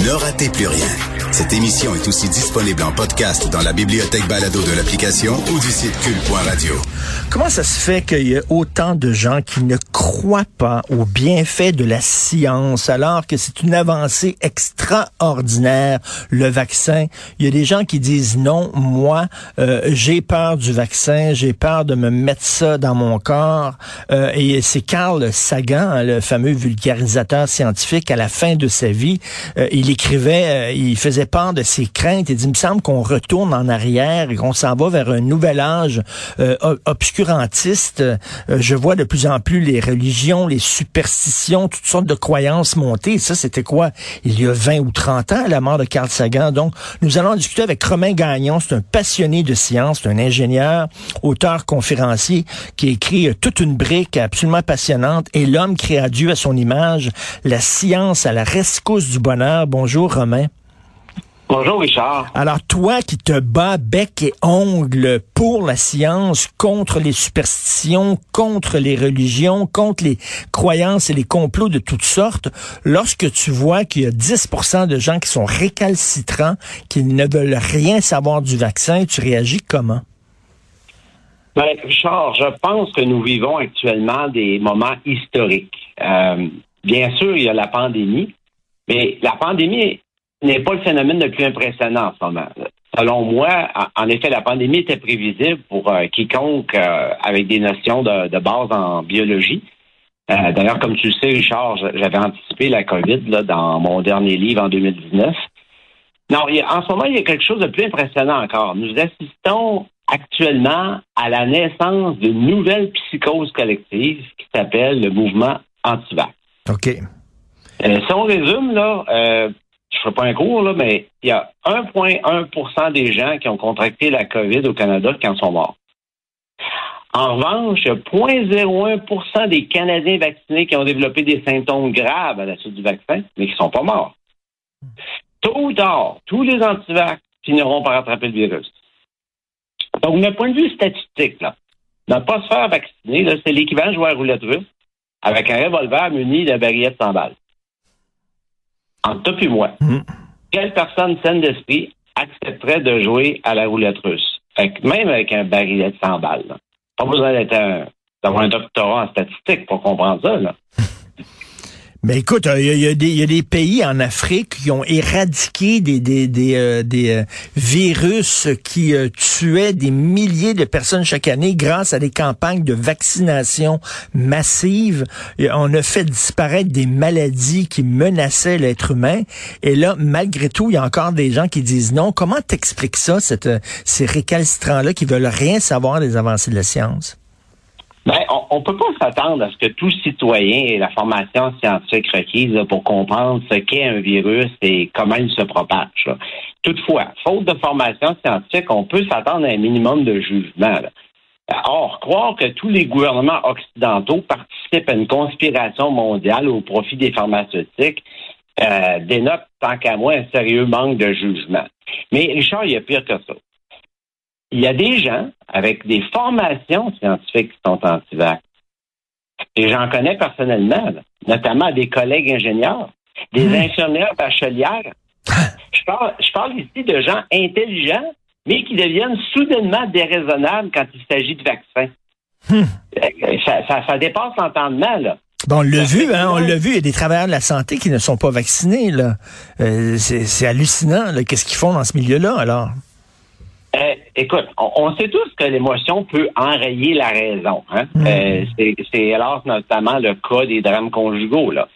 Ne ratez plus rien. Cette émission est aussi disponible en podcast dans la bibliothèque balado de l'application ou du site cul.radio. Comment ça se fait qu'il y ait autant de gens qui ne croient pas aux bienfaits de la science alors que c'est une avancée extraordinaire, le vaccin? Il y a des gens qui disent non, moi, euh, j'ai peur du vaccin, j'ai peur de me mettre ça dans mon corps. Euh, et c'est Carl Sagan, hein, le fameux vulgarisateur scientifique, à la fin de sa vie, euh, il écrivait, il faisait part de ses craintes. Il dit, il me semble qu'on retourne en arrière et qu'on s'en va vers un nouvel âge obscurantiste. je vois de plus en plus les religions, les superstitions, toutes sortes de croyances monter. Ça, c'était quoi? Il y a 20 ou 30 ans, la mort de Carl Sagan. Donc, nous allons discuter avec Romain Gagnon. C'est un passionné de science, un ingénieur, auteur, conférencier, qui écrit euh, toute une brique absolument passionnante. Et l'homme créa Dieu à son image, la science à la rescousse du bonheur. Bonjour, Romain. Bonjour Richard. Alors toi qui te bats bec et ongle pour la science, contre les superstitions, contre les religions, contre les croyances et les complots de toutes sortes, lorsque tu vois qu'il y a 10% de gens qui sont récalcitrants, qui ne veulent rien savoir du vaccin, tu réagis comment? Ben, Richard, je pense que nous vivons actuellement des moments historiques. Euh, bien sûr, il y a la pandémie, mais la pandémie n'est pas le phénomène le plus impressionnant en ce moment. Selon moi, en effet, la pandémie était prévisible pour euh, quiconque euh, avec des notions de, base en biologie. Euh, d'ailleurs, comme tu le sais, Richard, j'avais anticipé la COVID là, dans mon dernier livre en 2019. Non, en ce moment, il y a quelque chose de plus impressionnant encore. Nous assistons actuellement à la naissance d'une nouvelle psychose collective qui s'appelle le mouvement anti-vax. OK. si on résume, là, je ne ferai pas un cours, là, mais il y a 1,1% des gens qui ont contracté la COVID au Canada qui en sont morts. En revanche, il y a 0,01% des Canadiens vaccinés qui ont développé des symptômes graves à la suite du vaccin, mais qui ne sont pas morts. Tôt ou tard, tous les antivax finiront par attraper le virus. Donc, d'un point de vue statistique, là, ne pas se faire vacciner, c'est l'équivalent de jouer à roulette russe avec un revolver muni de baguette sans balles entre toi et moi, mm. quelle personne saine d'esprit accepterait de jouer à la roulette russe? même avec un barillet de 100 balles. Pas besoin d'être d'avoir un doctorat en statistique pour comprendre ça. Là. Mais écoute, il y, a, des pays en Afrique qui ont éradiqué des, euh, euh, virus qui euh, tuaient des milliers de personnes chaque année grâce à des campagnes de vaccination massive. on a fait disparaître des maladies qui menaçaient l'être humain. Et là, malgré tout, il y a encore des gens qui disent non. Comment t'expliques ça, ces récalcitrants-là qui veulent rien savoir des avancées de la science? Ben, on ne peut pas s'attendre à ce que tout citoyen ait la formation scientifique requise pour comprendre ce qu'est un virus et comment il se propage. Toutefois, faute de formation scientifique, on peut s'attendre à un minimum de jugement. Or, croire que tous les gouvernements occidentaux participent à une conspiration mondiale au profit des pharmaceutiques euh, dénote, tant qu'à moi, un sérieux manque de jugement. Mais Richard, il y a pire que ça il y a des gens avec des formations scientifiques qui sont anti-vax. Et j'en connais personnellement, notamment des collègues ingénieurs, des hmm. ingénieurs bachelières. je, parle, je parle ici de gens intelligents, mais qui deviennent soudainement déraisonnables quand il s'agit de vaccins. Hmm. Euh, ça, dépasse l'entendement, là. Bon, on l'a vu, hein, on l'a vu, il y a des travailleurs de la santé qui ne sont pas vaccinés, là. Euh, c'est hallucinant, qu'est-ce qu'ils font dans ce milieu-là, alors? Euh, écoute, on, sait tous que l'émotion peut enrayer la raison. Hein? Mm. Euh, c'est alors notamment le cas des drames conjugaux. Là.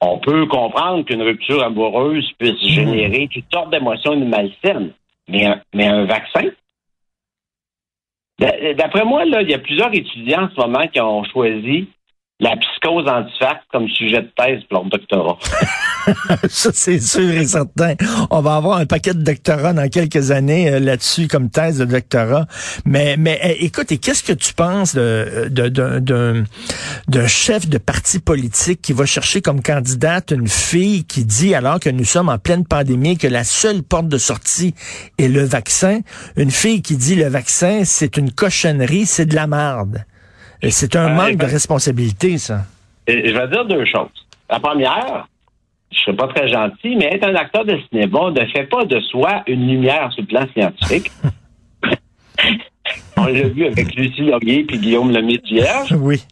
On peut comprendre qu'une rupture amoureuse puisse mm. générer toutes sortes d'émotions malsaines, mais un, mais un vaccin? D'après moi, là, il y a plusieurs étudiants en ce moment qui ont choisi la psychose antifax comme sujet de thèse pour leur doctorat. ça, c'est sûr et certain. On va avoir un paquet de doctorats dans quelques années euh, là-dessus comme thèse de doctorat. Mais, mais eh, écoute, et qu'est-ce que tu penses d'un de, chef de parti politique qui va chercher comme candidate une fille qui dit, alors que nous sommes en pleine pandémie, que la seule porte de sortie est le vaccin, une fille qui dit le vaccin, c'est une cochonnerie, c'est de la merde. C'est un manque de responsabilité, ça. Je vais dire deux choses. La première, je serais pas très gentil, mais être un acteur de cinéma ne fait pas de soi une lumière sur le plan scientifique. On l'a vu avec Lucie Laurier puis Guillaume Lemaitre Oui.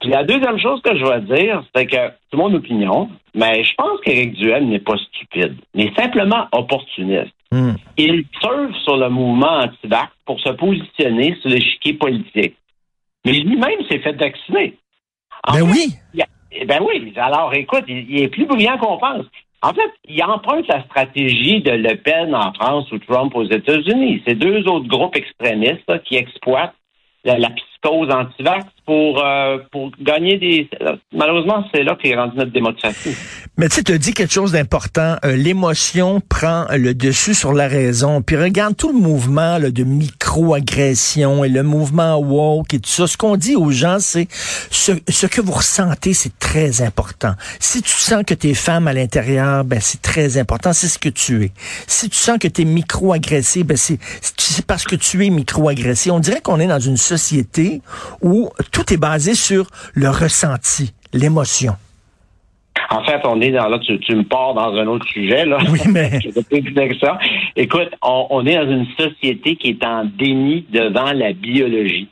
Puis la deuxième chose que je vais dire, c'est que tout mon opinion, mais je pense qu'Éric Duhem n'est pas stupide, mais simplement opportuniste. Hmm. Il surfe sur le mouvement anti-vax pour se positionner sur l'échiquier politique. Mais lui-même s'est fait vacciner. En ben oui. ben oui. Alors, écoute, il, est plus brillant qu'on pense. En fait, il emprunte la stratégie de Le Pen en France ou Trump aux États-Unis. C'est deux autres groupes extrémistes qui exploitent la, la psychose anti-vax pour, euh, pour gagner des... Malheureusement, c'est là qu'est rendue notre démocratie. Mais tu sais, tu as dit quelque chose d'important. Euh, l'émotion prend le dessus sur la raison. Puis regarde tout le mouvement là, de micro-agression et le mouvement woke et tout ça. Ce qu'on dit aux gens, c'est ce, ce que vous ressentez, c'est très important. Si tu sens que tu es femme à l'intérieur, ben c'est très important. C'est ce que tu es. Si tu sens que tu es micro-agressé, ben c'est parce que tu es micro-agressé. On dirait qu'on est dans une société où tout est basé sur le ressenti, l'émotion. En fait, on est dans là, tu, me pars dans un autre sujet là. Oui, mais Écoute, on, est dans une société qui est en déni devant la biologie.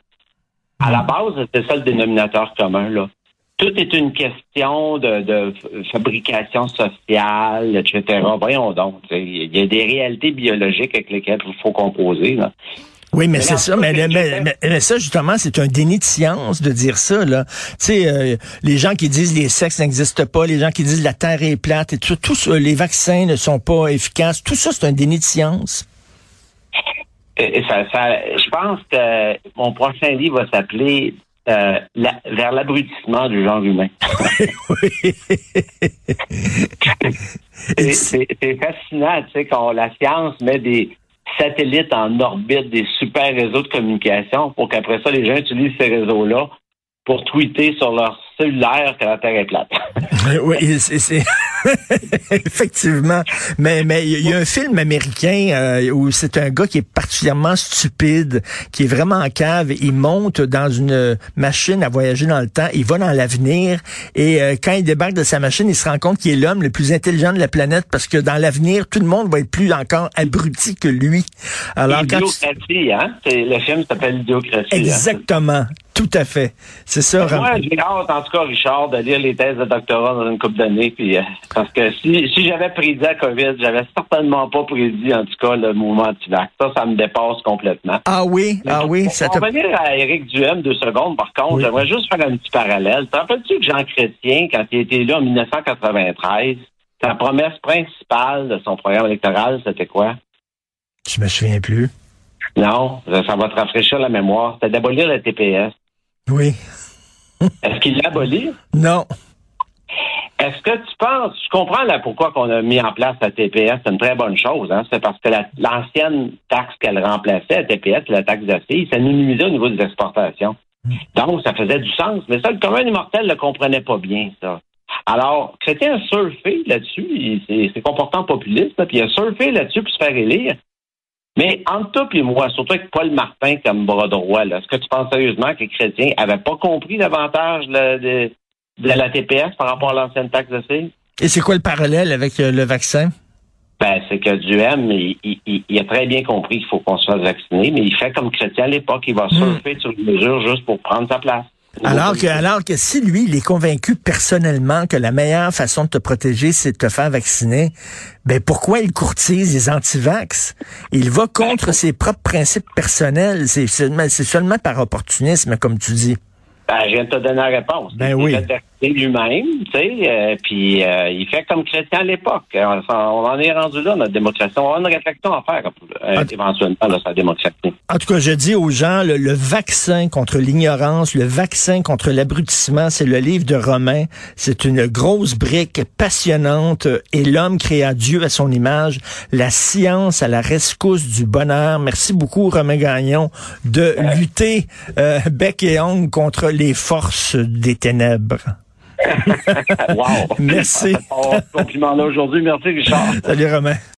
À la base, c'est ça le dénominateur commun là. Tout est une question de, fabrication sociale, etc. Voyons donc, il y a des réalités biologiques avec lesquelles il faut composer. Là. Oui, mais, c'est ça. Mais, mais, ça, justement, c'est un déni de science de dire ça. Là. Tu sais, euh, les gens qui disent les sexes n'existent pas, les gens qui disent la Terre est plate, et tout, tout les vaccins ne sont pas efficaces, tout ça, c'est un déni de science. Et ça, je pense que mon prochain livre va s'appeler euh, Vers l'abrutissement du genre humain. c'est fascinant, tu sais, quand la science met des satellites en orbite des super réseaux de communication pour qu'après ça, les gens utilisent ces réseaux-là pour tweeter sur leur cellulaire que la Terre est plate. oui, c'est effectivement. Mais mais il y a un film américain euh, où c'est un gars qui est particulièrement stupide, qui est vraiment en cave. Il monte dans une machine à voyager dans le temps. Il va dans l'avenir et euh, quand il débarque de sa machine, il se rend compte qu'il est l'homme le plus intelligent de la planète parce que dans l'avenir, tout le monde va être plus encore abruti que lui. Alors Idiocratie, hein? Le film s'appelle Idiocratie. Hein? Exactement. Tout à fait. C'est ça. Moi, j'ai hâte, en tout cas, Richard, de lire les thèses de doctorat dans une couple d'années. Puis, euh, parce que si, si j'avais prédit la COVID, j'avais certainement pas prédit, en tout cas, le mouvement anti-vax. Ça, ça me dépasse complètement. Ah oui, ah oui. Pour, ça pour revenir à Éric Duhem deux secondes, par contre, j'aimerais juste faire un petit parallèle. Te rappelles-tu que Jean Chrétien, quand il était là en 1993, sa promesse principale de son programme électoral, c'était quoi? Je me souviens plus. Non, ça va te rafraîchir la mémoire. C'était d'abolir la TPS. Oui. Est-ce qu'il l'abolit? Non. Est-ce que tu penses, je comprends là pourquoi qu'on a mis en place la TPS, c'est une très bonne chose, hein? c'est parce que l'ancienne taxe qu'elle remplaçait, la TPS, la taxe d'assises, ça minimisait au niveau des exportations. Donc, ça faisait du sens. Mais ça, le commun immortel ne le comprenait pas bien, ça. Alors, Chrétien a surfé là-dessus, c'est comportant populiste, puis il a surfé là-dessus pour se faire élire. Mais entre toi et moi, surtout avec Paul Martin comme bras droit, est-ce que tu penses sérieusement que les chrétiens n'avaient pas compris l'avantage de, la TPS par rapport à l'ancienne taxe de? Et c'est quoi le parallèle avec euh, le vaccin? Ben, c'est que Duhem, il, il, a très bien compris qu'il faut qu'on se fasse vacciner, mais il fait comme chrétien à l'époque, il va hmm. surfer sur les mesures juste pour prendre sa place. Alors que, alors que si lui, il est convaincu personnellement que la meilleure façon de te protéger, c'est de te faire vacciner, ben pourquoi il courtise les antivax? Il va contre ben, ses propres principes personnels. C'est seulement par opportunisme, comme tu dis. Ben, je viens de te donner la réponse. Ben oui lui-même, tu sais, euh, puis euh, il fait comme chrétien à l'époque. On, en est rendu là, notre démocratie. On a une réflexion à faire euh, éventuellement sa démocratie. En tout cas, je dis aux gens, le, vaccin contre l'ignorance, le vaccin contre l'abrutissement, c'est le livre de Romain. C'est une grosse brique passionnante et l'homme créa Dieu à son image, la science à la rescousse du bonheur. Merci beaucoup, Romain Gagnon, de lutter bec et ongle contre les forces des ténèbres. wow! Merci. compliment là aujourd'hui. Merci, Richard. Salut, Romain.